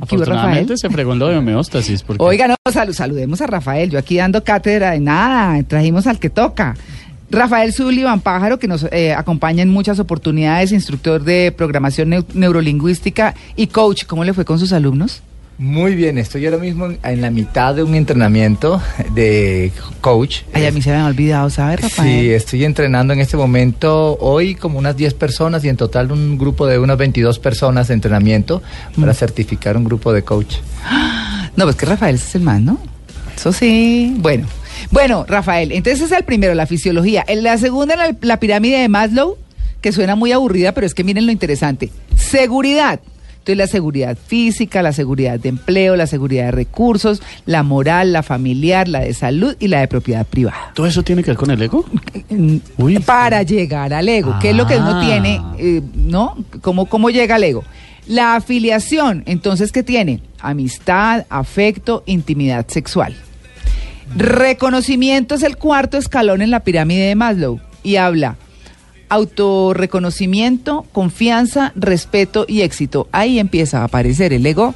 Afortunadamente se fregó en lo de homeostasis. Porque Oiga, no, saludemos a Rafael. Yo aquí dando cátedra de nada, trajimos al que toca. Rafael Sullivan Pájaro, que nos eh, acompaña en muchas oportunidades, instructor de programación neu- neurolingüística y coach. ¿Cómo le fue con sus alumnos? Muy bien, estoy ahora mismo en- la mitad de un entrenamiento de coach. Ay, a mí se me ha olvidado, ¿sabe, Rafael? Sí, estoy entrenando en este momento hoy como unas 10 personas y en total un grupo de unas 22 personas de entrenamiento para Mm. certificar un grupo de coach. No, pues que Rafael es el más, ¿no? Eso sí. Bueno, bueno, Rafael, entonces es el primero, la fisiología. En la segunda, la, la pirámide de Maslow, que suena muy aburrida, pero es que miren lo interesante. Seguridad. Entonces la seguridad física, la seguridad de empleo, la seguridad de recursos, la moral, la familiar, la de salud y la de propiedad privada. ¿Todo eso tiene que ver con el ego? Uy. Para llegar al ego, que es lo que uno Ah. tiene, eh, ¿no? ¿Cómo, ¿Cómo llega al ego? La afiliación, entonces, ¿qué tiene? Amistad, afecto, intimidad sexual. Reconocimiento es el cuarto escalón en la pirámide de Maslow y habla autorreconocimiento, confianza, respeto y éxito. Ahí empieza a aparecer el ego.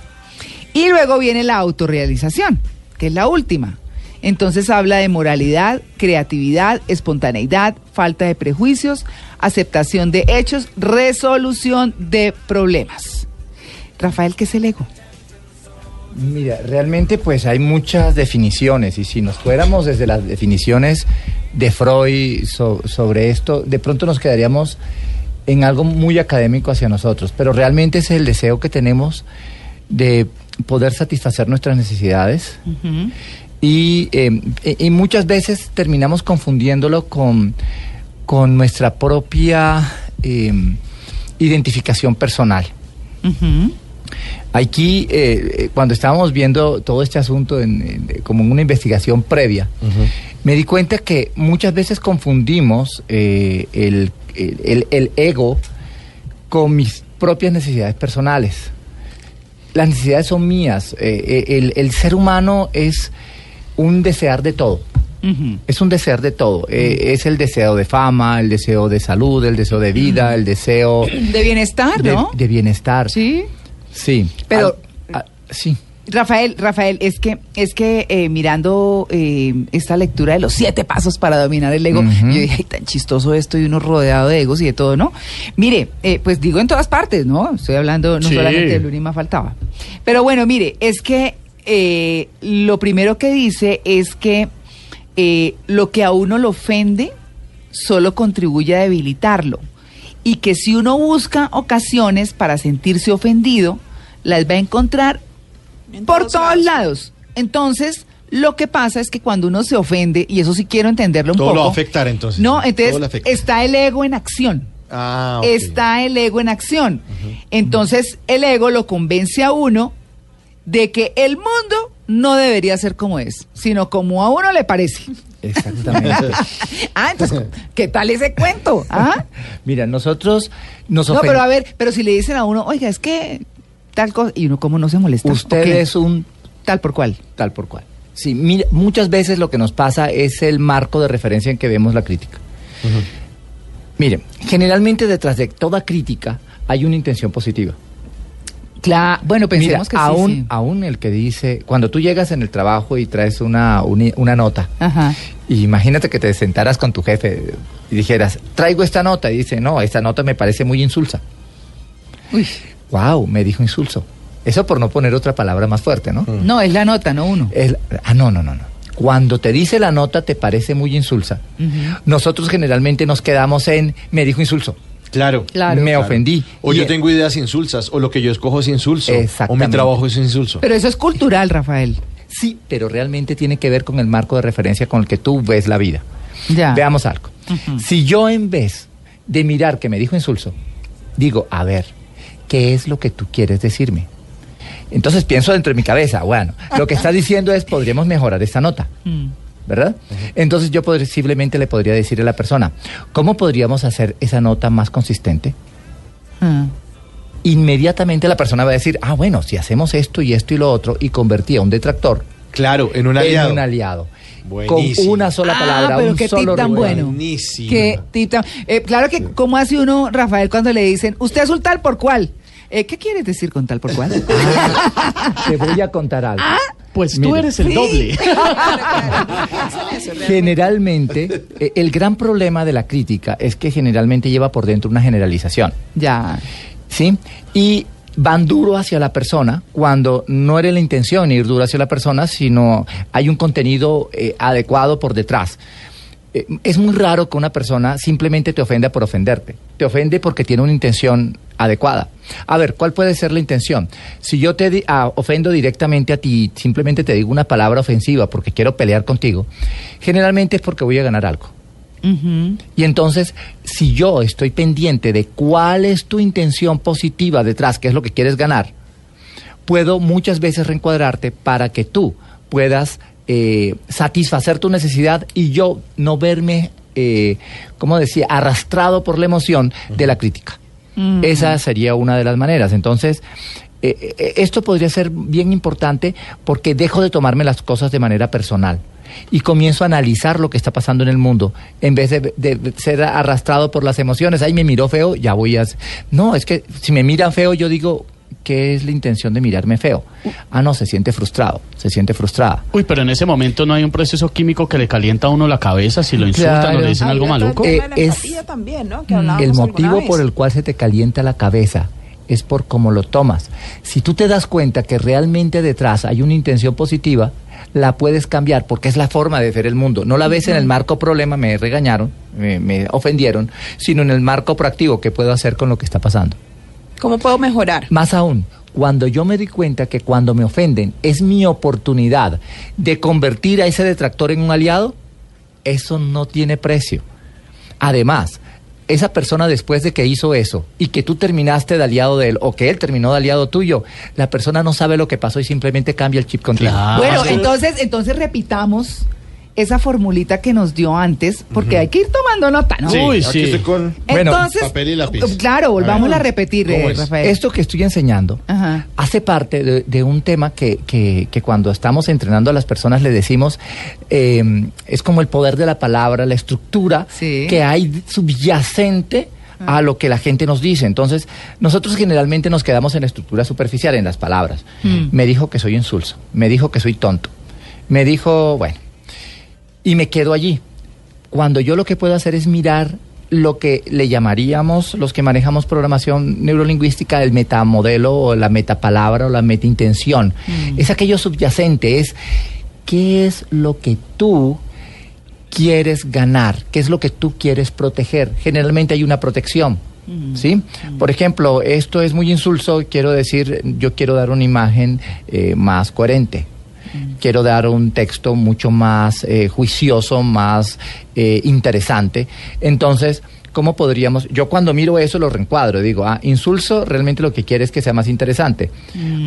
Y luego viene la autorrealización, que es la última. Entonces habla de moralidad, creatividad, espontaneidad, falta de prejuicios, aceptación de hechos, resolución de problemas. Rafael, ¿qué es el ego? Mira, realmente pues hay muchas definiciones y si nos fuéramos desde las definiciones de Freud so- sobre esto, de pronto nos quedaríamos en algo muy académico hacia nosotros, pero realmente es el deseo que tenemos de poder satisfacer nuestras necesidades. Y, eh, y- muchas veces terminamos confundiéndolo con, con nuestra propia eh, identificación personal. Aquí, eh, cuando estábamos viendo todo este asunto en- en- como en una investigación previa, me di cuenta que muchas veces confundimos eh, el, el- ego con mis propias necesidades personales. Las necesidades son mías. eh, eh, el, el ser humano es un desear de todo. Es un desear de todo. Eh, es el deseo de fama, el deseo de salud, el deseo de vida, el deseo De bienestar, de, ¿no? de bienestar. Sí. Sí. Pero- Al- a- sí. Rafael, Rafael, es que, es que eh, mirando eh, esta lectura de los siete pasos para dominar el ego, yo dije, ay, tan chistoso esto y uno rodeado de egos y de todo, ¿no? Mire, eh, pues digo en todas partes, ¿no? Estoy hablando no Sí. solamente de Luna faltaba. Pero bueno, mire, es que lo primero que dice es que lo que a uno lo ofende solo contribuye a debilitarlo. Y que si uno busca ocasiones para sentirse ofendido, las va a encontrar por todos lados. Entonces, lo que pasa es que cuando uno se ofende, y eso sí quiero entenderlo un Todo poco. lo va a afectar, entonces. No, Todo entonces está el ego en acción. Ah. Está el ego en acción. Entonces, el ego lo convence a uno de que el mundo no debería ser como es, sino como a uno le parece. Exactamente. ah, entonces, ¿qué tal ese cuento? ¿Ah? Mira, nosotros nos No, pero a ver, pero si le dicen a uno, oiga, es que tal cosa, y uno cómo no se molesta. Usted es un tal por cual. tal por cual. Sí, mira, muchas veces lo que nos pasa es el marco de referencia en que vemos la crítica. Mire, generalmente detrás de toda crítica hay una intención positiva. Claro, bueno, Mira, pensemos que sí, aún, sí. aún el que dice, cuando tú llegas en el trabajo y traes una, una nota, Ajá. y imagínate que te sentaras con tu jefe y dijeras, traigo esta nota, y dice, no, esta nota me parece muy insulsa. Uy, Wow, me dijo insulso. Eso por no poner otra palabra más fuerte, ¿no? no, es la nota, no uno. Es- ah, no, no, no, no. Cuando te dice la nota te parece muy insulsa. Nosotros generalmente nos quedamos en me dijo insulso. Claro. Claro. Me ofendí. O Y- yo tengo ideas insulsas, o lo que yo escojo es insulso. O mi trabajo es insulso. Pero eso es cultural, Rafael. Sí, pero realmente tiene que ver con el marco de referencia con el que tú ves la vida. Ya. Veamos algo. Si yo en vez de mirar que me dijo insulso, digo, a ver, ¿qué es lo que tú quieres decirme? Entonces pienso dentro de mi cabeza, bueno, lo que está diciendo es, podríamos mejorar esta nota. Mm. ¿verdad? Entonces yo posiblemente le podría decir a la persona, ¿cómo podríamos hacer esa nota más consistente? Ah. Inmediatamente la persona va a decir, ah, bueno, si hacemos esto y esto y lo otro y convertía un detractor Claro, en un aliado. en un aliado. Buenísimo. Con una sola Ah, palabra, pero un qué solo tip tan bueno. Buenísimo. Qué tip tan- eh, claro que, ¿cómo hace uno, Rafael, cuando le dicen, usted es un tal por cual? Eh, ¿Qué quieres decir con tal por cual? Te voy a contar algo. Pues tú eres el doble. Generalmente, eh, el gran problema de la crítica es que generalmente lleva por dentro una generalización. ya. ¿sí? Y van duro hacia la persona cuando no era la intención ir duro hacia la persona, sino hay un contenido eh, adecuado por detrás. Eh, es muy raro que una persona simplemente te ofenda por ofenderte. Te ofende porque tiene una intención adecuada. A ver, ¿cuál puede ser la intención? Si yo te ah, ofendo directamente a ti, simplemente te digo una palabra ofensiva porque quiero pelear contigo, generalmente es porque voy a ganar algo. Y entonces, si yo estoy pendiente de cuál es tu intención positiva detrás, qué es lo que quieres ganar, puedo muchas veces reencuadrarte para que tú puedas eh, satisfacer tu necesidad y yo no verme, eh, como decía, arrastrado por la emoción de la crítica. Esa sería una de las maneras. Entonces, eh, eh, esto podría ser bien importante porque dejo de tomarme las cosas de manera personal y comienzo a analizar lo que está pasando en el mundo en vez de, ser arrastrado por las emociones. Ay, me miró feo, ya voy a... No, es que si me miran feo, yo digo, ¿qué es la intención de mirarme feo? Ah, no, se siente frustrado, se siente frustrada. Uy, pero en ese momento no hay un proceso químico que le calienta a uno la cabeza si lo insultan Claro. o le dicen algo maluco. Eh, es- también, ¿no? Que El motivo por el cual se te calienta la cabeza es por cómo lo tomas. Si tú te das cuenta que realmente detrás hay una intención positiva, la puedes cambiar porque es la forma de ver el mundo. No la ves en el marco problema, me regañaron, me, me ofendieron, sino en el marco proactivo que puedo hacer con lo que está pasando. ¿Cómo puedo mejorar? Más aún, cuando yo me di cuenta que cuando me ofenden es mi oportunidad de convertir a ese detractor en un aliado, eso no tiene precio. Además, esa persona después de que hizo eso y que tú terminaste de aliado de él o que él terminó de aliado tuyo, la persona no sabe lo que pasó y simplemente cambia el chip contigo. Claro. Bueno, entonces, entonces repitamos esa formulita que nos dio antes, porque hay que ir tomando nota, ¿no? Sí, Uy, aquí sí. estoy con Bueno, entonces, papel y lápiz. claro, volvámosla a A ver. repetir, ¿Cómo eh, es? Rafael. Esto que estoy enseñando Ajá. hace parte de, de un tema que, que- que cuando estamos entrenando a las personas le decimos, eh, es como el poder de la palabra, la estructura Sí. que hay subyacente a lo que la gente nos dice. Entonces, nosotros generalmente nos quedamos en la estructura superficial, en las palabras. Mm. Me dijo que soy insulso, me dijo que soy tonto, me dijo, bueno, y me quedo allí. Cuando yo lo que puedo hacer es mirar lo que le llamaríamos los que manejamos programación neurolingüística el metamodelo o la metapalabra o la metaintención. Es aquello subyacente, es qué es lo que tú quieres ganar, qué es lo que tú quieres proteger. Generalmente hay una protección. ¿Sí? Por ejemplo, esto es muy insulso, quiero decir, yo quiero dar una imagen eh, más coherente. Quiero dar un texto mucho más eh, juicioso, más eh, interesante. Entonces, ¿cómo podríamos? Yo cuando miro eso lo reencuadro. Digo, ah, insulso realmente lo que quiere es que sea más interesante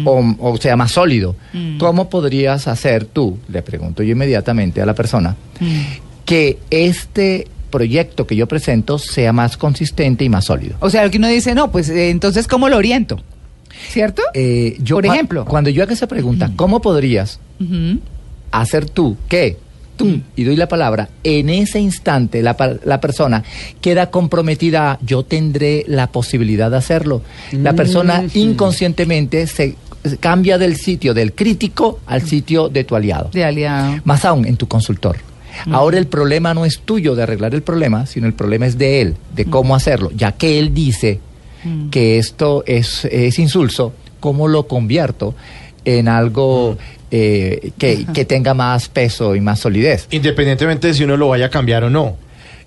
o, o sea más sólido. ¿Cómo podrías hacer tú? Le pregunto yo inmediatamente a la persona que este proyecto que yo presento sea más consistente y más sólido. O sea, lo que uno dice, no, pues eh, entonces, ¿cómo lo oriento? ¿Cierto? Eh, yo Por ejemplo. cuando yo haga esa pregunta, ¿cómo podrías hacer tú que tú Mm. y doy la palabra en ese instante la, la persona queda comprometida a, yo tendré la posibilidad de hacerlo la persona inconscientemente se se cambia del sitio del crítico al sitio de tu aliado De aliado. más aún en tu consultor ahora el problema no es tuyo de arreglar el problema sino el problema es de él de cómo hacerlo ya que él dice que esto es, es insulso, ¿cómo lo convierto en algo eh, que, que tenga más peso y más solidez? Independientemente de si uno lo vaya a cambiar o no.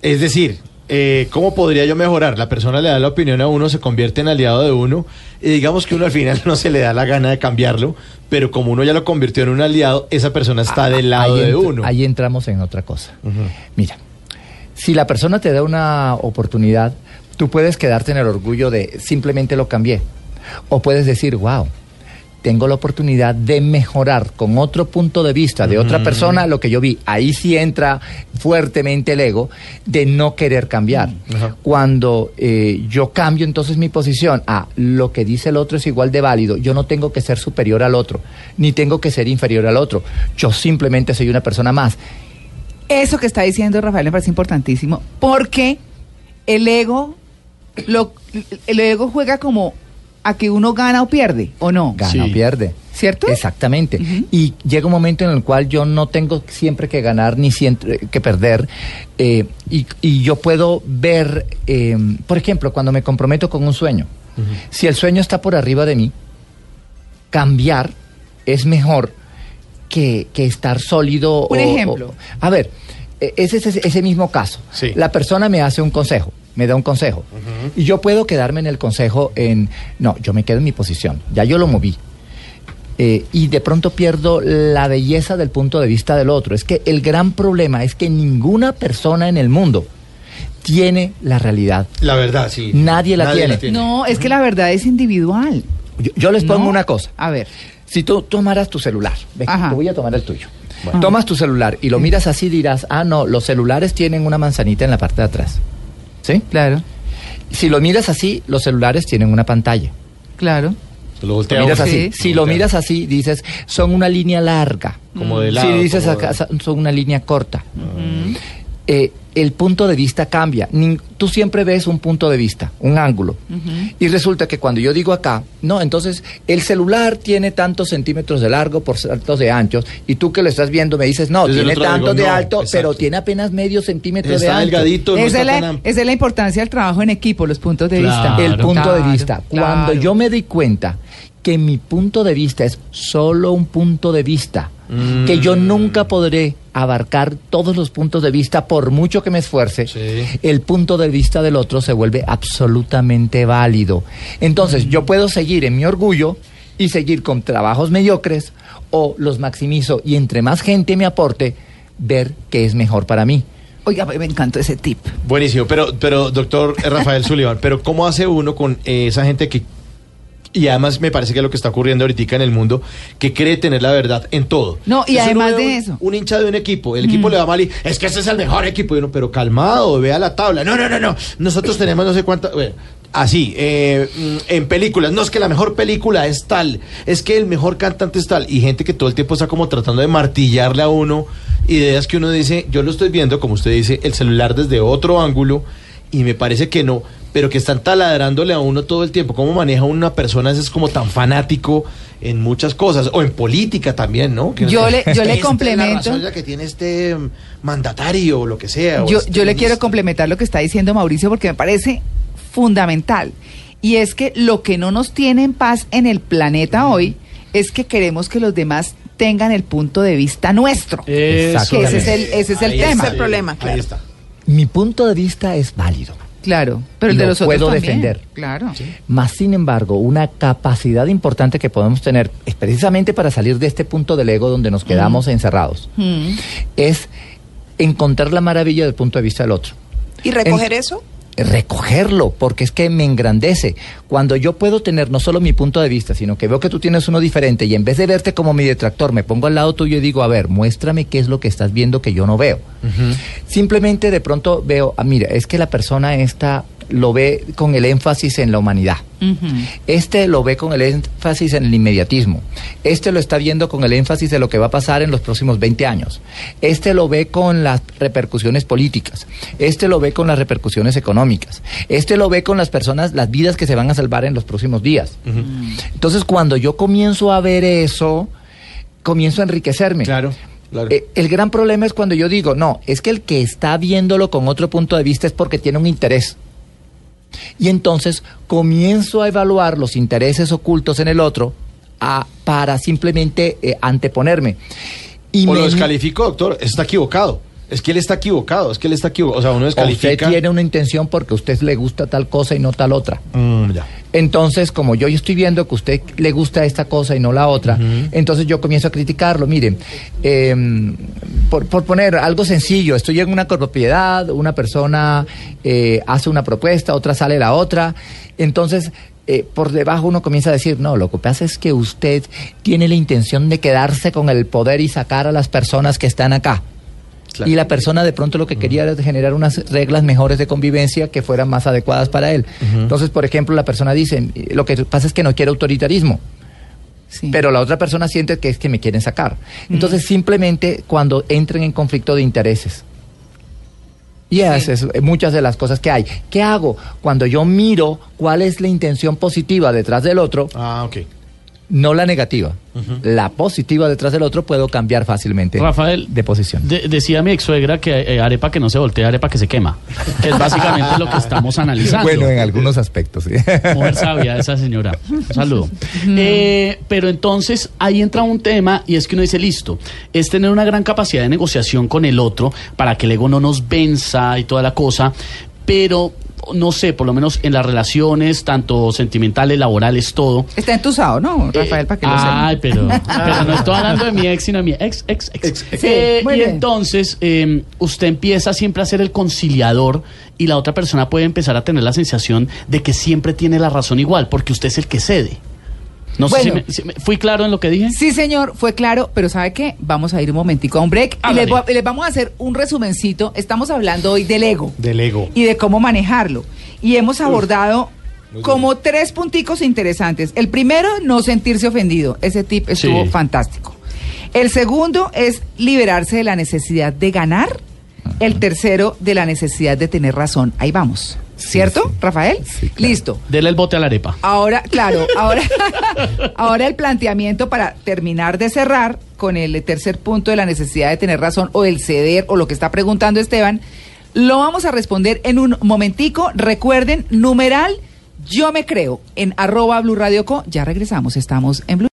Es decir, eh, ¿cómo podría yo mejorar? La persona le da la opinión a uno, se convierte en aliado de uno, y digamos que uno al final no se le da la gana de cambiarlo, pero como uno ya lo convirtió en un aliado, esa persona está del lado ahí, de uno. ahí entramos en otra cosa. Mira, si la persona te da una oportunidad, Tú puedes quedarte en el orgullo de simplemente lo cambié. O puedes decir, wow, tengo la oportunidad de mejorar con otro punto de vista de otra persona lo que yo vi. Ahí sí entra fuertemente el ego de no querer cambiar. Cuando eh, yo cambio entonces mi posición a lo que dice el otro es igual de válido, yo no tengo que ser superior al otro, ni tengo que ser inferior al otro. Yo simplemente soy una persona más. Eso que está diciendo Rafael me parece importantísimo, porque el ego, lo, el ego juega como a que uno gana o pierde, ¿o no? Gana Sí. o pierde. ¿Cierto? Exactamente. Y llega un momento en el cual yo no tengo siempre que ganar ni siempre que perder. eh, y, y yo puedo ver, eh, por ejemplo, cuando me comprometo con un sueño, si el sueño está por arriba de mí, cambiar es mejor que, que estar sólido. Un o- ejemplo. o- a ver, eh, ese es ese, ese mismo caso. Sí. La persona me hace un consejo, me da un consejo. Y yo puedo quedarme en el consejo en, no, yo me quedo en mi posición, ya yo lo moví. Eh, y de pronto pierdo la belleza del punto de vista del otro. Es que el gran problema es que ninguna persona en el mundo tiene la realidad. La verdad, sí. Nadie la tiene. No, es que la verdad es individual. Yo, yo les pongo No. una cosa. A ver. Si tú tomaras tu celular, te voy a tomar el tuyo. Tomas tu celular y lo miras así, dirás, ah, no, los celulares tienen una manzanita en la parte de atrás. ¿Sí? Claro, Si lo miras así, los celulares tienen una pantalla. claro. Lo Lo miras así. Sí. Si lo miras así, dices, son una línea larga. Como de Si lado. dices como acá, de- son una línea corta. Eh, el punto de vista cambia. Tú siempre ves un punto de vista, un ángulo. Y resulta que cuando yo digo acá, no, entonces el celular tiene tantos centímetros de largo por tantos de anchos, y tú que lo estás viendo me dices, no, tiene tantos digo, de no, alto, exacto. pero tiene apenas medio centímetro de delgadito, no está es tan la, es la importancia del trabajo en equipo, los puntos de Claro. vista. el punto Claro, de vista. Cuando yo me doy cuenta que mi punto de vista es solo un punto de vista, que yo nunca podré abarcar todos los puntos de vista por mucho que me esfuerce, Sí. el punto de vista del otro se vuelve absolutamente válido. Entonces, yo puedo seguir en mi orgullo y seguir con trabajos mediocres o los maximizo y entre más gente me aporte, ver qué es mejor para mí. Oiga, me encantó ese tip. Buenísimo, pero, pero doctor Rafael Sullivan, pero ¿cómo hace uno con esa gente que, y además me parece que es lo que está ocurriendo ahorita en el mundo, que cree tener la verdad en todo? No, y Entonces además de un- eso. Mm. Un hincha de un equipo, el equipo le va mal y es que ese es el mejor equipo, y uno, pero calmado, vea la tabla. No, no, no, no, nosotros tenemos no sé cuántas... bueno, Así, eh, mm, en películas, no es que la mejor película es tal, es que el mejor cantante es tal, y gente que todo el tiempo está como tratando de martillarle a uno ideas que uno dice, yo lo estoy viendo, como usted dice, el celular desde otro ángulo, y me parece que no, pero que están taladrándole a uno todo el tiempo. ¿Cómo maneja una persona es como tan fanático en muchas cosas? O en política también, ¿no? Que Yo no- le- yo le Esta es la complemento. razón, la que tiene este mm, mandatario o lo que sea. Yo, este yo le quiero complementar lo que está diciendo Mauricio porque me parece fundamental. Y es que lo que no nos tiene en paz en el planeta hoy es que queremos que los demás tengan el punto de vista nuestro. Que ese es el, ese es el Ahí tema. está, el problema, ahí claro. está. Mi punto de vista es válido. Claro, pero el de lo los otros puedo también. defender. Claro. Más sin embargo, una capacidad importante que podemos tener, es precisamente para salir de este punto del ego donde nos quedamos encerrados, Mm. es encontrar la maravilla del punto de vista del otro. ¿Y recoger En- eso? Recogerlo, porque es que me engrandece. Cuando yo puedo tener no solo mi punto de vista, sino que veo que tú tienes uno diferente y en vez de verte como mi detractor, me pongo al lado tuyo y digo, a ver, muéstrame qué es lo que estás viendo que yo no veo. Simplemente de pronto veo, ah, mira, es que la persona esta lo ve con el énfasis en la humanidad. Este lo ve con el énfasis en el inmediatismo. Este lo está viendo con el énfasis de lo que va a pasar en los próximos 20 años. Este lo ve con las repercusiones políticas. Este lo ve con las repercusiones económicas. Este lo ve con las personas, las vidas que se van a salvar en los próximos días. Entonces, cuando yo comienzo a ver eso, comienzo a enriquecerme. Claro, claro. Eh, el gran problema es cuando yo digo, no, es que el que está viéndolo con otro punto de vista es porque tiene un interés. Y entonces comienzo a evaluar los intereses ocultos en el otro a- para simplemente eh, anteponerme. Y o me- lo descalificó, doctor, está equivocado. Es que él está equivocado, es que él está equivocado. O sea, uno O Usted descalifica. tiene una intención porque a usted le gusta tal cosa y no tal otra. Mm, ya. Entonces, como yo estoy viendo que a usted le gusta esta cosa y no la otra, entonces yo comienzo a criticarlo. Miren, eh, por, por poner algo sencillo, estoy en una copropiedad, una persona eh, hace una propuesta, otra sale la otra, entonces... eh, por debajo uno comienza a decir, no, lo que pasa es que usted tiene la intención de quedarse con el poder y sacar a las personas que están acá. Claro. Y la persona de pronto lo que quería era generar unas reglas mejores de convivencia que fueran más adecuadas para él. Entonces, por ejemplo, la persona dice, lo que pasa es que no quiere autoritarismo, Sí. pero la otra persona siente que es que me quieren sacar. Entonces, simplemente cuando entren en conflicto de intereses. Y esas es eh, muchas de las cosas que hay. ¿Qué hago? Cuando yo miro cuál es la intención positiva detrás del otro, Ah, ok. No la negativa, la positiva detrás del otro, puedo cambiar fácilmente Rafael, de posición. de- decía mi ex suegra que eh, arepa que no se voltea, arepa que se quema. Que es básicamente lo que estamos analizando. Bueno, en algunos aspectos, sí. Mujer sabia esa señora. Un saludo. Eh, pero entonces ahí entra un tema y es que uno dice, listo, es tener una gran capacidad de negociación con el otro para que el ego no nos venza y toda la cosa, pero no sé, por lo menos en las relaciones, tanto sentimentales, laborales, todo. Está entusado, ¿no, Rafael? Para que lo sepa. Ay, pero, pero no estoy hablando de mi ex, sino de mi ex, ex, ex. Sí, Eh, y bien. entonces eh, usted empieza siempre a ser el conciliador y la otra persona puede empezar a tener la sensación de que siempre tiene la razón igual, porque usted es el que cede. No sé si me, si me- fui claro en lo que dije. Sí, señor, fue claro, pero ¿sabe qué? Vamos a ir un momentico a un break y les, les vamos a hacer un resumencito. Estamos hablando hoy del ego Del ego. y de cómo manejarlo. Y hemos abordado como tres punticos interesantes. El primero, no sentirse ofendido. Ese tip estuvo Sí. fantástico. El segundo es liberarse de la necesidad de ganar. El tercero, de la necesidad de tener razón. Ahí vamos. ¿Cierto, sí. Rafael? Sí, claro. Listo. Dele el bote a la arepa. Ahora, claro, ahora, ahora el planteamiento para terminar de cerrar con el tercer punto de la necesidad de tener razón o el ceder o lo que está preguntando Esteban, lo vamos a responder en un momentico. Recuerden, numeral, yo me creo, en arroba Blue Radio Co. Ya regresamos, estamos en Blue.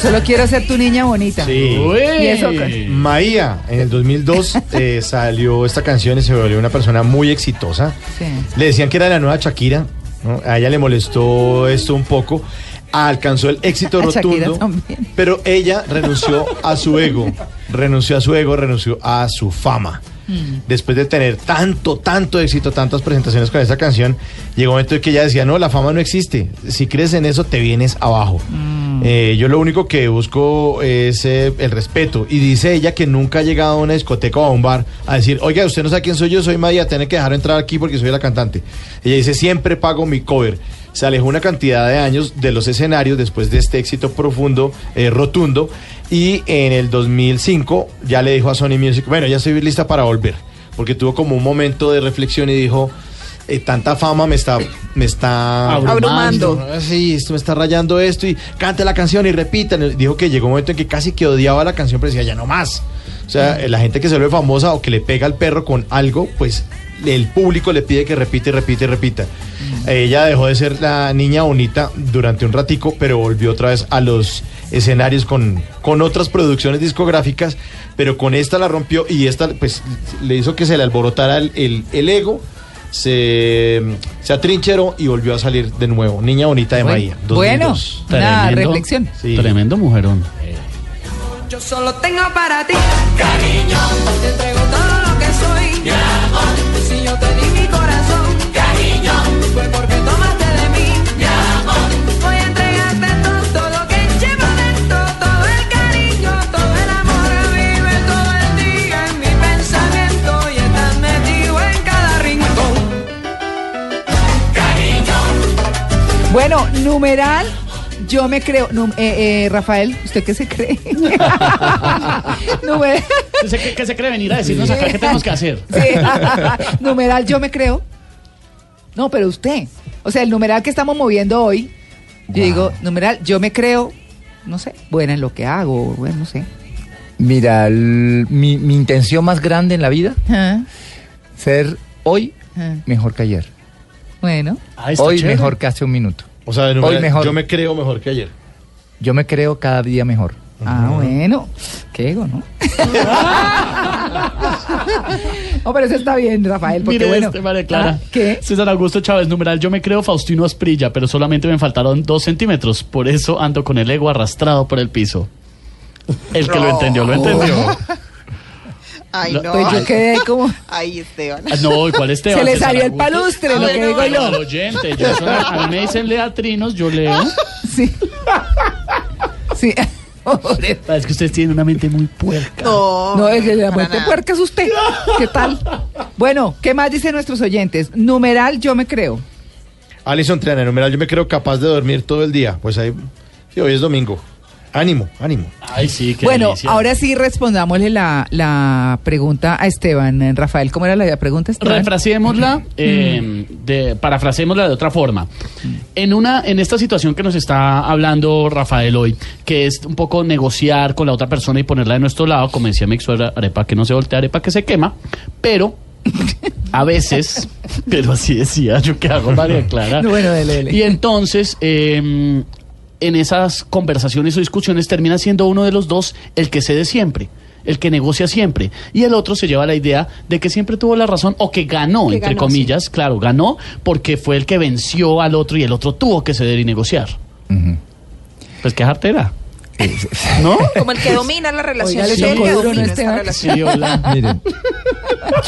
Solo quiero ser tu niña bonita. Sí. ¿Y eso qué? Maía, en el 2002 eh, salió esta canción y se volvió una persona muy exitosa. Sí. Le decían que era la nueva Shakira. ¿no? A ella le molestó esto un poco. Alcanzó el éxito rotundo. también. Pero ella renunció a su ego. Renunció a su ego, renunció a su fama. Mm. Después de tener tanto, tanto éxito, tantas presentaciones con esta canción, llegó un momento en que ella decía, no, la fama no existe. Si crees en eso, te vienes abajo. Mm. Eh, yo lo único que busco es eh, el respeto. Y dice ella que nunca ha llegado a una discoteca o a un bar a decir, oiga, usted no sabe quién soy yo, soy Maya, tiene que dejar entrar aquí porque soy la cantante. Ella dice, siempre pago mi cover. Se alejó una cantidad de años de los escenarios después de este éxito profundo, eh, rotundo. Y en el 2005 ya le dijo a Sony Music, bueno, ya estoy lista para volver. Porque tuvo como un momento de reflexión y dijo, eh, tanta fama me está, me está Abrumando. Ah, Sí, esto me está rayando esto y cante la canción y repitan. Dijo que llegó un momento en que casi que odiaba la canción, pero decía, ya no más. O sea, eh, la gente que se vuelve famosa o que le pega al perro con algo, pues el público le pide que repite, repite, repita. Ella dejó de ser la niña bonita durante un ratico, pero volvió otra vez a los escenarios con, con otras producciones discográficas, pero con esta la rompió y esta pues le hizo que se le alborotara el, el- el ego, se, se atrincheró y volvió a salir de nuevo. Niña bonita de Bueno, Maía. bueno, 2002. una Tremendo. reflexión. Sí. Tremendo mujerón. Yo solo tengo para ti cariño. Te entrego todo lo que soy. Mi amor. Si yo te di mi corazón, cariño. Fue porque Bueno, numeral, yo me creo. num- eh, eh, Rafael, ¿usted qué se cree? Numeral, ¿Qué se, qué se cree venir a decirnos acá qué tenemos que hacer? sí. numeral, yo me creo. No, pero usted. O sea, el numeral que estamos moviendo hoy, yo digo, numeral, yo me creo, no sé, buena en lo que hago, bueno, no sé. Mira, el- mi, mi intención más grande en la vida, Ah, ser hoy ah. mejor que ayer. Bueno, Ah, Hoy chévere. mejor que hace un minuto. O sea, de nuevo, Hoy mejor. yo me creo mejor que ayer. Yo me creo cada día mejor. ah, bueno, qué ego, ¿no? no, pero eso está bien, Rafael, porque Mire bueno. este, María Clara. Ah, ¿Qué? César Augusto Chávez, numeral, yo me creo Faustino Asprilla, pero solamente me faltaron dos centímetros. Por eso ando con el ego arrastrado por el piso. El que lo entendió, lo entendió. Ay, no. Pues yo quedé como. Ay, Esteban. Ah, No, ¿y cuál Esteban? Se le salió el palustre, Ah, lo que digo yo. al oyente, yo soy- a mí me dicen leatrinos, yo leo. Sí. Sí. Pobre. Ah, Es que ustedes tienen una mente muy puerca. No, No, es que la nada. puerca es usted. ¿Qué tal? Bueno, ¿qué más dicen nuestros oyentes? Numeral, yo me creo. Alison Triana, numeral, yo me creo capaz de dormir todo el día. Pues ahí, sí, hoy es domingo. Ánimo, ánimo. Ay, sí, qué bueno, delicia. ahora sí respondámosle la, la pregunta a Esteban. Eh, Rafael, ¿cómo era la pregunta, Esteban? Refraseémosla, eh, de, parafraseémosla de otra forma. En una, en esta situación que nos está hablando Rafael hoy, que es un poco negociar con la otra persona y ponerla de nuestro lado, como decía mi ex suegra, arepa que no se voltea, arepa que se quema, pero a veces, pero así decía yo que hago María Clara. No, bueno, dele, dele. Y entonces, eh, en esas conversaciones o discusiones termina siendo uno de los dos el que cede siempre, el que negocia siempre. Y el otro se lleva la idea de que siempre tuvo la razón o que ganó, Que entre ganó, comillas, claro, ganó porque fue el que venció al otro y el otro tuvo que ceder y negociar. Ujú. Pues qué jartera. ¿No? Como el que domina la relación. Oiga, le Sí, el tocó que duro, ¿no, domina esta Esteban? relación. Sí, hola. Miren,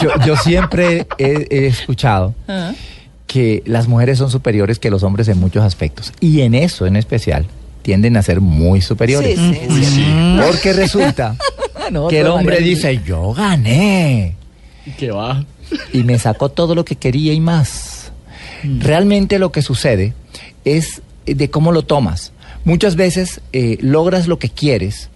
yo, yo siempre he, he escuchado Ah. Que las mujeres son superiores que los hombres en muchos aspectos. Y en eso en especial tienden a ser muy superiores. Sí, sí, Uy, sí. sí. Porque resulta No, que el hombre manera- dice, yo gané. Que va. y me sacó todo lo que quería y más. Mm. Realmente lo que sucede es eh, de cómo lo tomas. Muchas veces eh, logras lo que quieres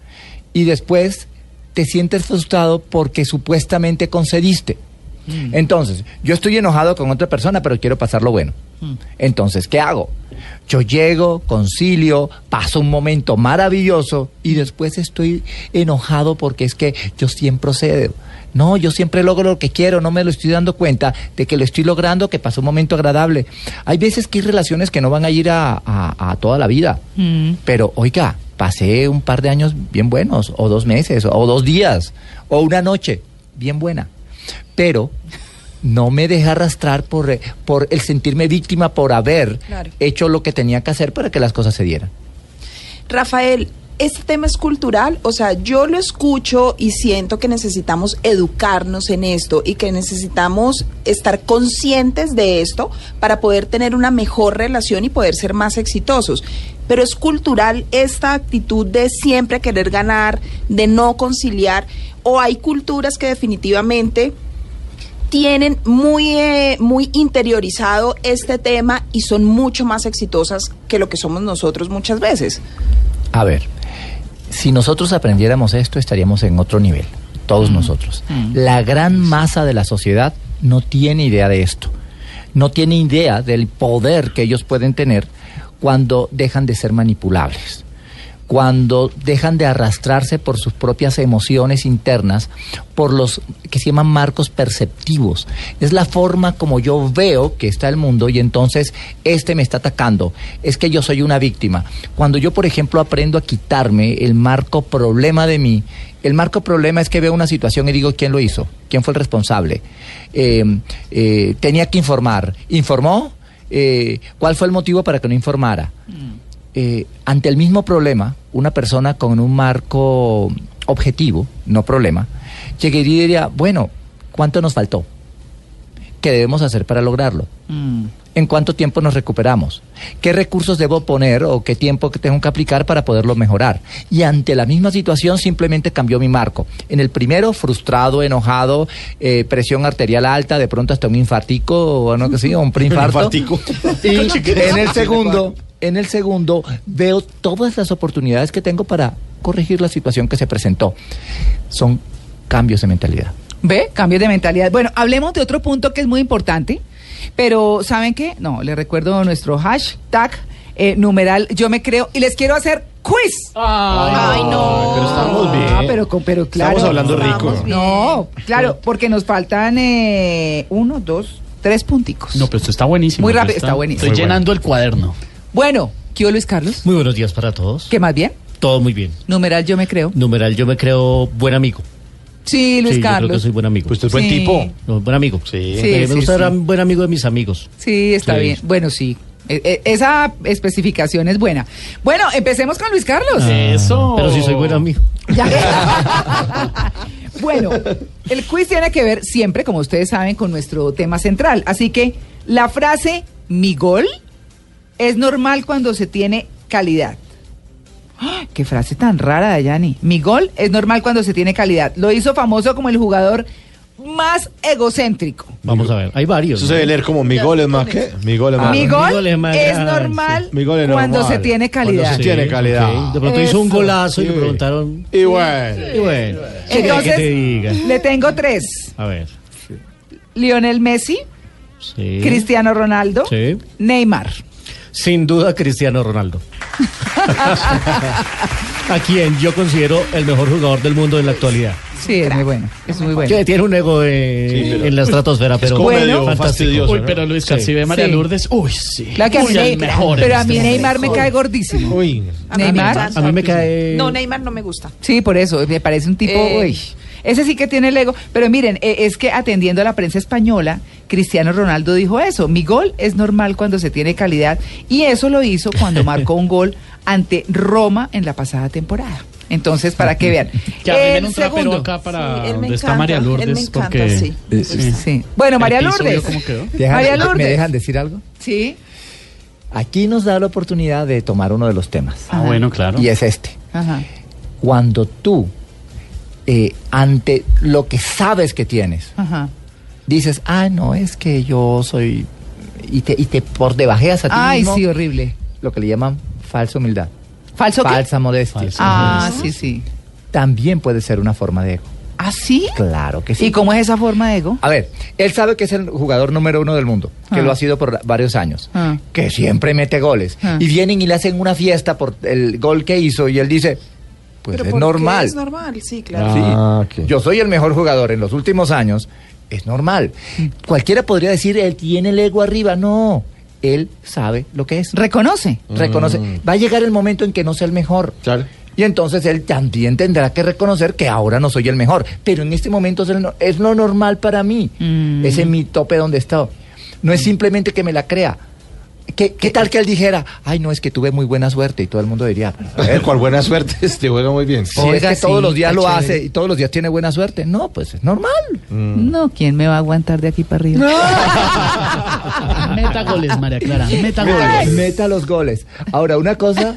y después te sientes frustrado porque supuestamente concediste. Mm. Entonces, yo estoy enojado con otra persona, pero quiero pasarlo bueno. Mm. Entonces, ¿qué hago? Yo llego, concilio, paso un momento maravilloso y después estoy enojado porque es que yo siempre cedo. No, yo siempre logro lo que quiero, no me lo estoy dando cuenta de que lo estoy logrando, que pasó un momento agradable. Hay veces que hay relaciones que no van a ir a, a- a toda la vida. Mm. Pero, oiga, pasé un par de años bien buenos, o dos meses, o dos días, o una noche bien buena. Pero no me dejé arrastrar por, eh, por el sentirme víctima por haber Claro. hecho lo que tenía que hacer para que las cosas se dieran. Rafael, este tema es cultural, o sea, yo lo escucho y siento que necesitamos educarnos en esto y que necesitamos estar conscientes de esto para poder tener una mejor relación y poder ser más exitosos. Pero es cultural esta actitud de siempre querer ganar, de no conciliar, o hay culturas que definitivamente tienen muy, eh, muy interiorizado este tema y son mucho más exitosas que lo que somos nosotros muchas veces. A ver, si nosotros aprendiéramos esto, estaríamos en otro nivel, todos nosotros. La gran masa de la sociedad no tiene idea de esto, no tiene idea del poder que ellos pueden tener cuando dejan de ser manipulables. Cuando dejan de arrastrarse por sus propias emociones internas, por los que se llaman marcos perceptivos. Es la forma como yo veo que está el mundo y entonces este me está atacando. Es que yo soy una víctima. Cuando yo, por ejemplo, aprendo a quitarme el marco problema de mí, el marco problema es que veo una situación y digo, ¿quién lo hizo? ¿Quién fue el responsable? Eh, eh, tenía que informar. ¿Informó? Eh, ¿Cuál fue el motivo para que no informara? Eh, ante el mismo problema, una persona con un marco objetivo, no problema, llegaría y diría, bueno, ¿cuánto nos faltó? ¿Qué debemos hacer para lograrlo? ¿En cuánto tiempo nos recuperamos? ¿Qué recursos debo poner o qué tiempo tengo que aplicar para poderlo mejorar? Y ante la misma situación simplemente cambió mi marco. En el primero, frustrado, enojado, eh, presión arterial alta, de pronto hasta un infartico o no que sí, o un preinfarto. infartico. Y en el segundo, en el segundo veo todas las oportunidades que tengo para corregir la situación que se presentó. Son cambios de mentalidad. ¿Ve? Cambios de mentalidad. Bueno, hablemos de otro punto que es muy importante, pero ¿saben qué? No, les recuerdo nuestro hashtag eh, numeral yo me creo y les quiero hacer quiz. Ay, no. Pero estamos bien. Ah, pero, con- pero claro. Estamos hablando rico. Estamos. No, claro, porque nos faltan eh, uno, dos, tres punticos. No, pero esto está buenísimo. Muy rápido, está buenísimo. Estoy Muy llenando el cuaderno. Bueno, ¿qué hubo, Luis Carlos? Muy buenos días para todos. ¿Qué más bien? Todo muy bien. Numeral yo me creo. Numeral, yo me creo buen amigo. Sí, Luis sí, yo creo Carlos. que soy buen amigo. Pues usted es buen Sí. tipo. No, buen amigo. Sí. Sí, me gusta sí. ser buen amigo de mis amigos. Sí, está Sí. bien. Bueno, sí. E- e- esa especificación es buena. Bueno, empecemos con Luis Carlos. Eso. Pero sí soy buen amigo. Ya. bueno, el quiz tiene que ver siempre, como ustedes saben, con nuestro tema central. Así que la frase mi gol es normal cuando se tiene calidad. ¡Ah! Qué frase tan rara, Dayani. Mi gol es normal cuando se tiene calidad. Lo hizo famoso como el jugador más egocéntrico. Vamos a ver. Hay varios. Eso se debe leer como mi gol es más que. Mi gol es más. mi mi gol, gol es más es normal Mi gol es cuando normal. se tiene Cuando calidad. se tiene calidad. De pronto hizo un golazo y Sí. le preguntaron. Y bueno. Y bueno. ¿qué Entonces, te le tengo tres. A ver. Lionel Messi, Sí. Cristiano Ronaldo, Sí. Neymar. Sin duda, Cristiano Ronaldo. a quien yo considero el mejor jugador del mundo en la actualidad. Sí, es muy bueno. Es muy bueno. Que tiene un ego eh, Sí, pero- en la estratosfera, pero como medio fantástico. fastidioso. Uy, pero Luis Sí. si ve a María Sí. Lourdes, uy, sí. Claro que a mí, Uy, Ney- el mejor pero a este mí. Neymar me cae gordísimo. Uy. A mí Neymar. A mí me cae. No, Neymar no me gusta. Sí, por eso, me parece un tipo, Eh. uy, ese sí que tiene el ego. Pero miren, eh, es que atendiendo a la prensa española, Cristiano Ronaldo dijo eso, mi gol es normal cuando se tiene calidad. Y eso lo hizo cuando marcó un gol ante Roma en la pasada temporada. Entonces, para que vean. Que El un trapero segundo. acá para Sí, donde está encanta, María él me Lourdes. encanta, porque sí. Eh, Sí. Bueno, María Lourdes. ¿vio cómo quedó? Dejan- María Lourdes. ¿Me dejan decir algo? Sí. Aquí nos da la oportunidad de tomar uno de los temas. Ah, bueno, claro. Y es este. Ajá. Cuando tú, eh, ante lo que sabes que tienes, Ajá. Dices, ah, no, es que yo soy... Y te, y te por debajeas a ti Ay, mismo, sí, horrible. lo que le llaman falsa humildad. ¿Falso qué? Falsa modestia. Falsa. Ah, sí, sí. También puede ser una forma de ego. ¿Ah, sí? Claro que sí. ¿Y cómo es esa forma de ego? A ver, él sabe que es el jugador número uno del mundo, que Ah. lo ha sido por varios años, Ah. que siempre mete goles. Ah. Y vienen y le hacen una fiesta por el gol que hizo y él dice, pues Pero es ¿por qué normal. Es normal, sí, claro. Sí. Yo soy el mejor jugador en los últimos años, es normal. Cualquiera podría decir, él tiene el ego arriba. No, él sabe lo que es. Reconoce. Reconoce. Va a llegar el momento en que no sea el mejor. Claro. Y entonces él también tendrá que reconocer que ahora no soy el mejor. Pero en este momento es, el no- es lo normal para mí. Mm. Ese es mi tope donde está. No es simplemente que me la crea. ¿Qué, qué tal que él dijera, ay, no, es que tuve muy buena suerte? Y todo el mundo diría, A ver, cuál buena suerte, este juega muy bien. si Oiga, es que todos sí, los días lo chévere. hace y todos los días tiene buena suerte. No, pues es normal. No, ¿quién me va a aguantar de aquí para arriba? Meta goles, María Clara. Meta goles. meta los goles. Ahora, una cosa,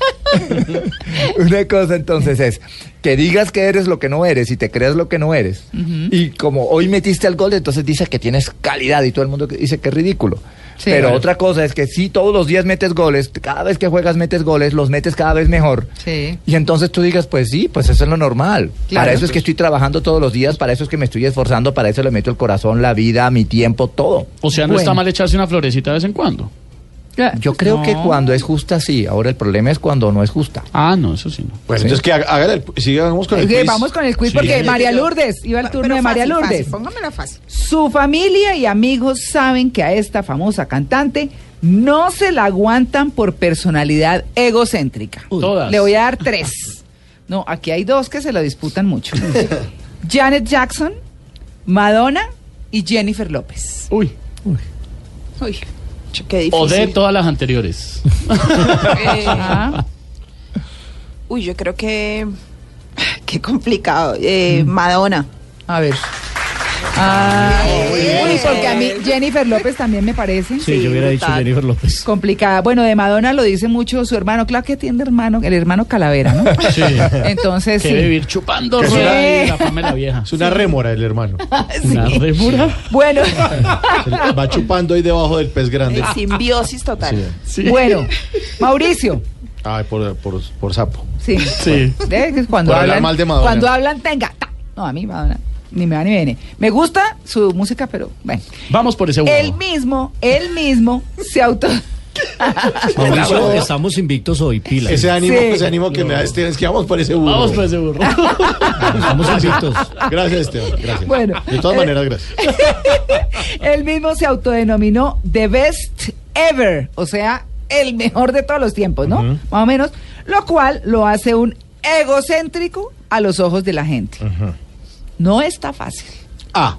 una cosa entonces es que digas que eres lo que no eres y te creas lo que no eres. Y como hoy metiste el gol, entonces dice que tienes calidad y todo el mundo dice que es ridículo. Sí, Pero claro. otra cosa es que si todos los días metes goles, cada vez que juegas metes goles, los metes cada vez mejor. Sí. Y entonces tú digas, pues sí, pues eso es lo normal. Claro. Para eso es que estoy trabajando todos los días, para eso es que me estoy esforzando, para eso le meto el corazón, la vida, mi tiempo, todo. O sea, no Bueno. está mal echarse una florecita de vez en cuando. Yo creo que cuando es justa, sí. Ahora el problema es cuando no es justa. Ah, no, eso sí no. Bueno, Sí. entonces que haga- hágale el, sigamos con el quiz. vamos con el quiz Sí. porque María Lourdes, iba el turno Pero de María fácil, Lourdes. fácil, póngamela fácil. Su familia y amigos saben que a esta famosa cantante no se la aguantan por personalidad egocéntrica. Todas. Le voy a dar tres. No, aquí hay dos que se lo disputan mucho. Janet Jackson, Madonna y Jennifer López. Uy. Uy, ch- qué difícil. O de todas las anteriores. Eh, uy, yo creo que... Qué complicado. Eh, Madonna. a ver. Ah, uy, porque a mí Jennifer López también me parece. Sí, yo hubiera dicho brutal. Jennifer López. complicada. Bueno, de Madonna lo dice mucho su hermano. Claro que tiene hermano, el hermano Calavera, ¿no? Sí. Entonces, Que sí. vivir chupando es rueda una- y la fama de la vieja. Es una rémora el hermano. Una remura. Bueno, Se Va chupando ahí debajo del pez grande. Eh, simbiosis total. Sí. bueno, Mauricio. Ay, por, por, por sapo. Sí. Sí. ¿Ve? Cuando Por hablar hablan, mal de Madonna. cuando hablan, tenga. ta. No, a mí Madonna ni me va ni viene. Me gusta su música, pero bueno. Vamos por ese uno. Él mismo, él mismo se auto. Mauricio, estamos invictos hoy, pila. Ese ánimo, Sí. ese ánimo que me da Esteban, es que vamos por ese burro. Vamos por ese burro. Estamos invictos. Gracias, Esteban. Gracias. Bueno. De todas Eh, maneras, gracias. Él mismo se autodenominó The Best Ever, o sea, el mejor de todos los tiempos, ¿no? Más o menos, lo cual lo hace un egocéntrico a los ojos de la gente. No está fácil. Ah,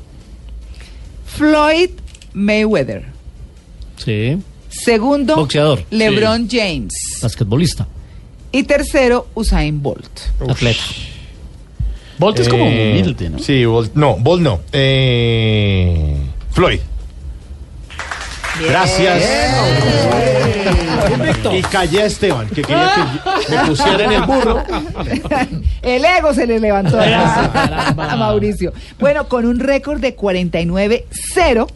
Floyd Mayweather. Sí. Segundo, Boxeador. LeBron James. Basquetbolista. Y tercero, Usain Bolt. Atleta. Bolt es como eh, humilde, ¿no? Sí, Bolt, no, Bolt no. Eh, Floyd. Gracias. Y callé a Esteban, que quería que me pusiera en el burro. El ego se le levantó a, a Mauricio. Bueno, con un récord de 49-0,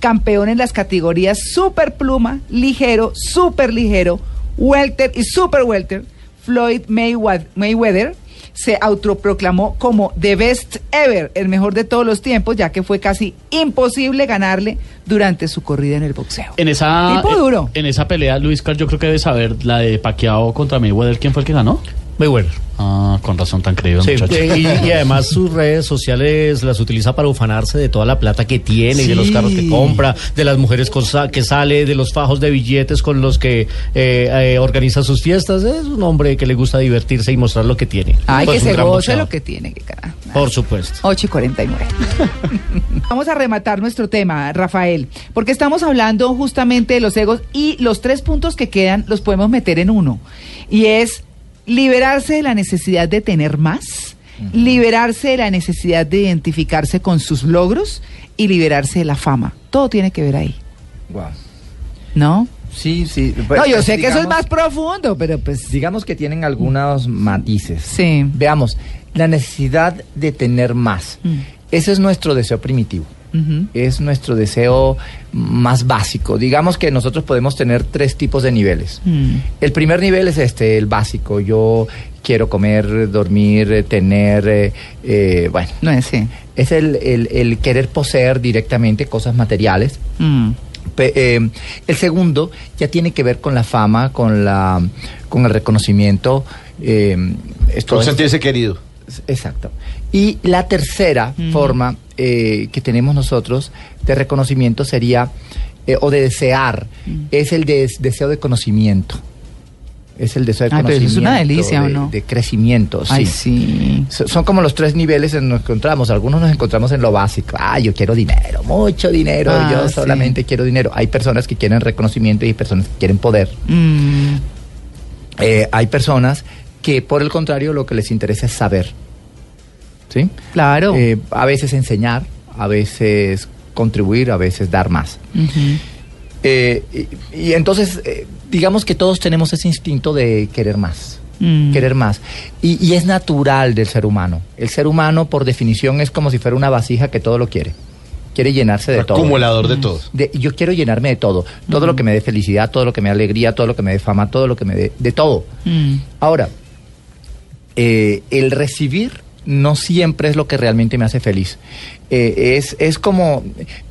campeón en las categorías super pluma, ligero, super ligero, welter y super welter, Floyd Mayweather se autoproclamó como The Best Ever, el mejor de todos los tiempos, ya que fue casi imposible ganarle durante su corrida en el boxeo. En esa, Tipo eh. En esa pelea, Luis Carl, yo creo que debe saber la de Pacquiao contra Mayweather. ¿Quién fue el que ganó? Mayweather. Ah, con razón tan creído, Sí, muchacho. eh, y, y además sus redes sociales las utiliza para ufanarse de toda la plata que tiene y de los carros que compra, de las mujeres con sa- que sale, de los fajos de billetes con los que eh, eh, organiza sus fiestas. Es un hombre que le gusta divertirse y mostrar lo que tiene. Ay, Pues que se goce lo que tiene, que carajo. Por supuesto. 8 y 49. Vamos a rematar nuestro tema, Rafael, porque estamos hablando justamente de los egos y los tres puntos que quedan los podemos meter en uno. Y es liberarse de la necesidad de tener más, liberarse de la necesidad de identificarse con sus logros y liberarse de la fama. Todo tiene que ver ahí, Wow. ¿no? Sí, sí. pues, no, yo pues, sé que eso es más profundo, pero pues... Digamos que tienen algunos matices. Sí. Veamos, la necesidad de tener más. Mm. Ese es nuestro deseo primitivo. Es nuestro deseo más básico. Digamos que nosotros podemos tener tres tipos de niveles. Mm. El primer nivel es este, el básico. Yo quiero comer, dormir, tener, eh, eh, bueno, No es sí. es el, el- el querer poseer directamente cosas materiales. Mm. Pe- eh, el segundo ya tiene que ver con la fama, con la, con el reconocimiento. eh, esto Con es- sentirse querido. Exacto. Y la tercera forma eh, que tenemos nosotros de reconocimiento sería, eh, o de desear, es el de- deseo de conocimiento. Es el deseo de conocimiento. es una delicia, ¿o de, no? de crecimiento, Ay, sí. sí. So- Son como los tres niveles en los que encontramos. Algunos nos encontramos en lo básico. Ah, yo quiero dinero, mucho dinero. Ah, yo sí. solamente quiero dinero. Hay personas que quieren reconocimiento y hay personas que quieren poder. Mm. Eh, hay personas que, por el contrario, lo que les interesa es saber. ¿Sí? Claro. Eh, a veces enseñar, a veces contribuir, a veces dar más. Eh, y, y entonces, eh, digamos que todos tenemos ese instinto de querer más. Mm. Querer más. Y, y es natural del ser humano. El ser humano, por definición, es como si fuera una vasija que todo lo quiere. Quiere llenarse de todo. Acumulador de todos. De- yo quiero llenarme de todo. Todo lo que me dé felicidad, todo lo que me dé alegría, todo lo que me dé fama, todo lo que me dé. de todo. Mm. Ahora, eh, el recibir no siempre es lo que realmente me hace feliz. Eh, es, es como,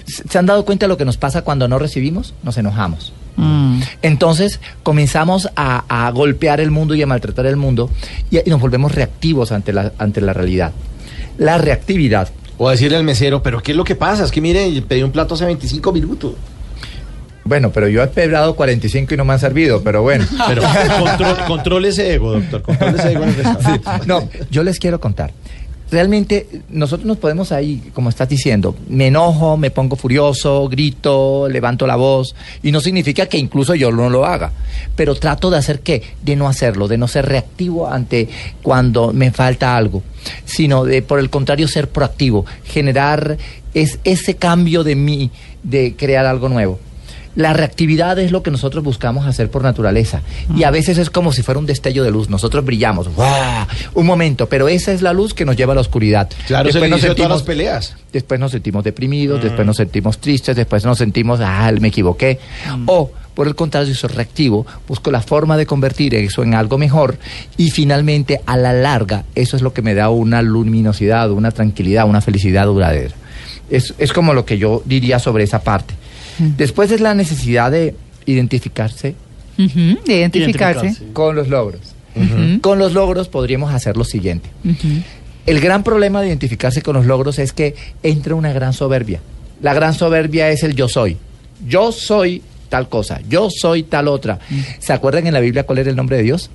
¿se han dado cuenta de lo que nos pasa cuando no recibimos? Nos enojamos. Mm. Entonces comenzamos a, a golpear el mundo y a maltratar el mundo y, y nos volvemos reactivos ante la, ante la realidad. La reactividad O decirle al mesero, pero ¿qué es lo que pasa? Es que mire, pedí un plato hace 25 minutos. Bueno, pero yo he esperado 45 y no me han servido, pero bueno. Pero control, controle ese ego, doctor. Controle ese ego en el restaurante. No, yo les quiero contar. Realmente nosotros nos podemos ahí, como estás diciendo, me enojo, me pongo furioso, grito, levanto la voz, y no significa que incluso yo no lo haga, pero trato de hacer qué, de no hacerlo, de no ser reactivo ante cuando me falta algo, sino de por el contrario ser proactivo, generar es, ese cambio de mí, de crear algo nuevo. La reactividad es lo que nosotros buscamos hacer por naturaleza. Y a veces es como si fuera un destello de luz. Nosotros brillamos. ¡guau! Un momento, pero esa es la luz que nos lleva a la oscuridad. Claro, Después nos de todas las sentimos- peleas. Después nos sentimos deprimidos, Mm. después nos sentimos tristes, después nos sentimos, ah, me equivoqué. O, por el contrario, si soy reactivo, busco la forma de convertir eso en algo mejor y finalmente, a la larga, eso es lo que me da una luminosidad, una tranquilidad, una felicidad duradera. Es, es como lo que yo diría sobre esa parte. Después es la necesidad de identificarse de identificarse. Identificarse. con los logros. Con los logros podríamos hacer lo siguiente. El gran problema de identificarse con los logros es que entra una gran soberbia. La gran soberbia es el yo soy. Yo soy tal cosa, yo soy tal otra. ¿Se acuerdan en la Biblia cuál era el nombre de Dios?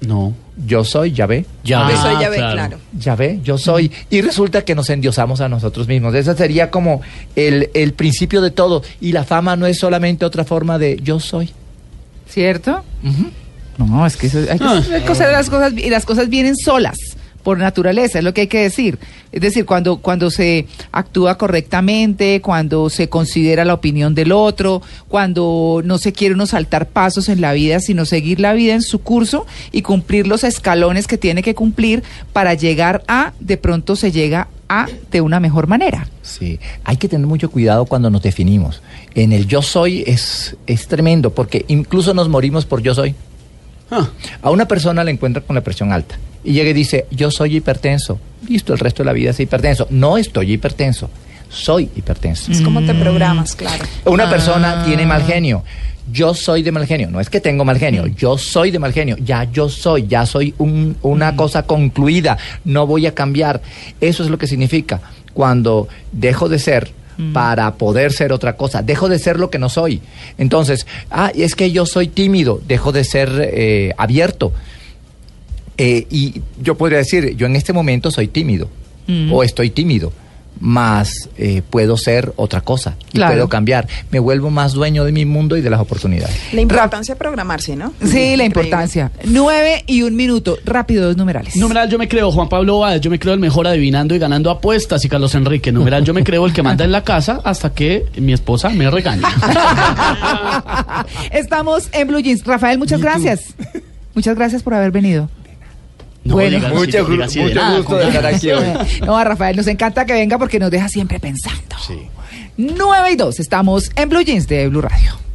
No. Yo soy Yahvé. Ya. Eso ya ve, claro. claro. Yahvé, yo soy. Y resulta que nos endiosamos a nosotros mismos. Ese sería como el, el principio de todo. Y la fama no es solamente otra forma de yo soy. ¿Cierto? Ujú. No, es que eso, hay que Ah. hacer las cosas y las cosas vienen solas por naturaleza, es lo que hay que decir. Es decir, cuando cuando se actúa correctamente, cuando se considera la opinión del otro, cuando no se quiere uno saltar pasos en la vida, sino seguir la vida en su curso y cumplir los escalones que tiene que cumplir para llegar a, de pronto se llega a de una mejor manera. Sí, hay que tener mucho cuidado cuando nos definimos. En el yo soy es, es tremendo porque incluso nos morimos por yo soy. Ah, A una persona le encuentra con la presión alta y llega y dice, yo soy hipertenso. Listo, el resto de la vida es hipertenso. No estoy hipertenso, soy hipertenso. Es como te programas, claro. Una persona tiene mal genio. Yo soy de mal genio. No es que tengo mal genio. Yo soy de mal genio. Ya yo soy. Ya soy un- una cosa concluida. No voy a cambiar. Eso es lo que significa cuando dejo de ser para poder ser otra cosa. Dejo de ser lo que no soy. Entonces, ah, es que yo soy tímido. Dejo de ser eh, abierto. Eh, y yo podría decir, yo en este momento soy tímido. Mm. O estoy tímido. Más eh, puedo ser otra cosa. Y Claro. puedo cambiar. Me vuelvo más dueño de mi mundo y de las oportunidades. La importancia de programarse, ¿no? Sí, la Increíble. importancia. Nueve y un minuto. Rápido, dos numerales. Numeral, yo me creo Juan Pablo Báez, yo me creo el mejor adivinando y ganando apuestas y Carlos Enrique. Numeral, yo me creo el que manda en la casa hasta que mi esposa me regañe. Estamos en Blue Jeans. Rafael, muchas gracias. Muchas gracias por haber venido. No Bueno. Mucho de mucho nada, gusto de estar aquí hoy. No, a Rafael nos encanta que venga porque nos deja siempre pensando. Sí. 9 y 2, estamos en Blue Jeans de Blue Radio.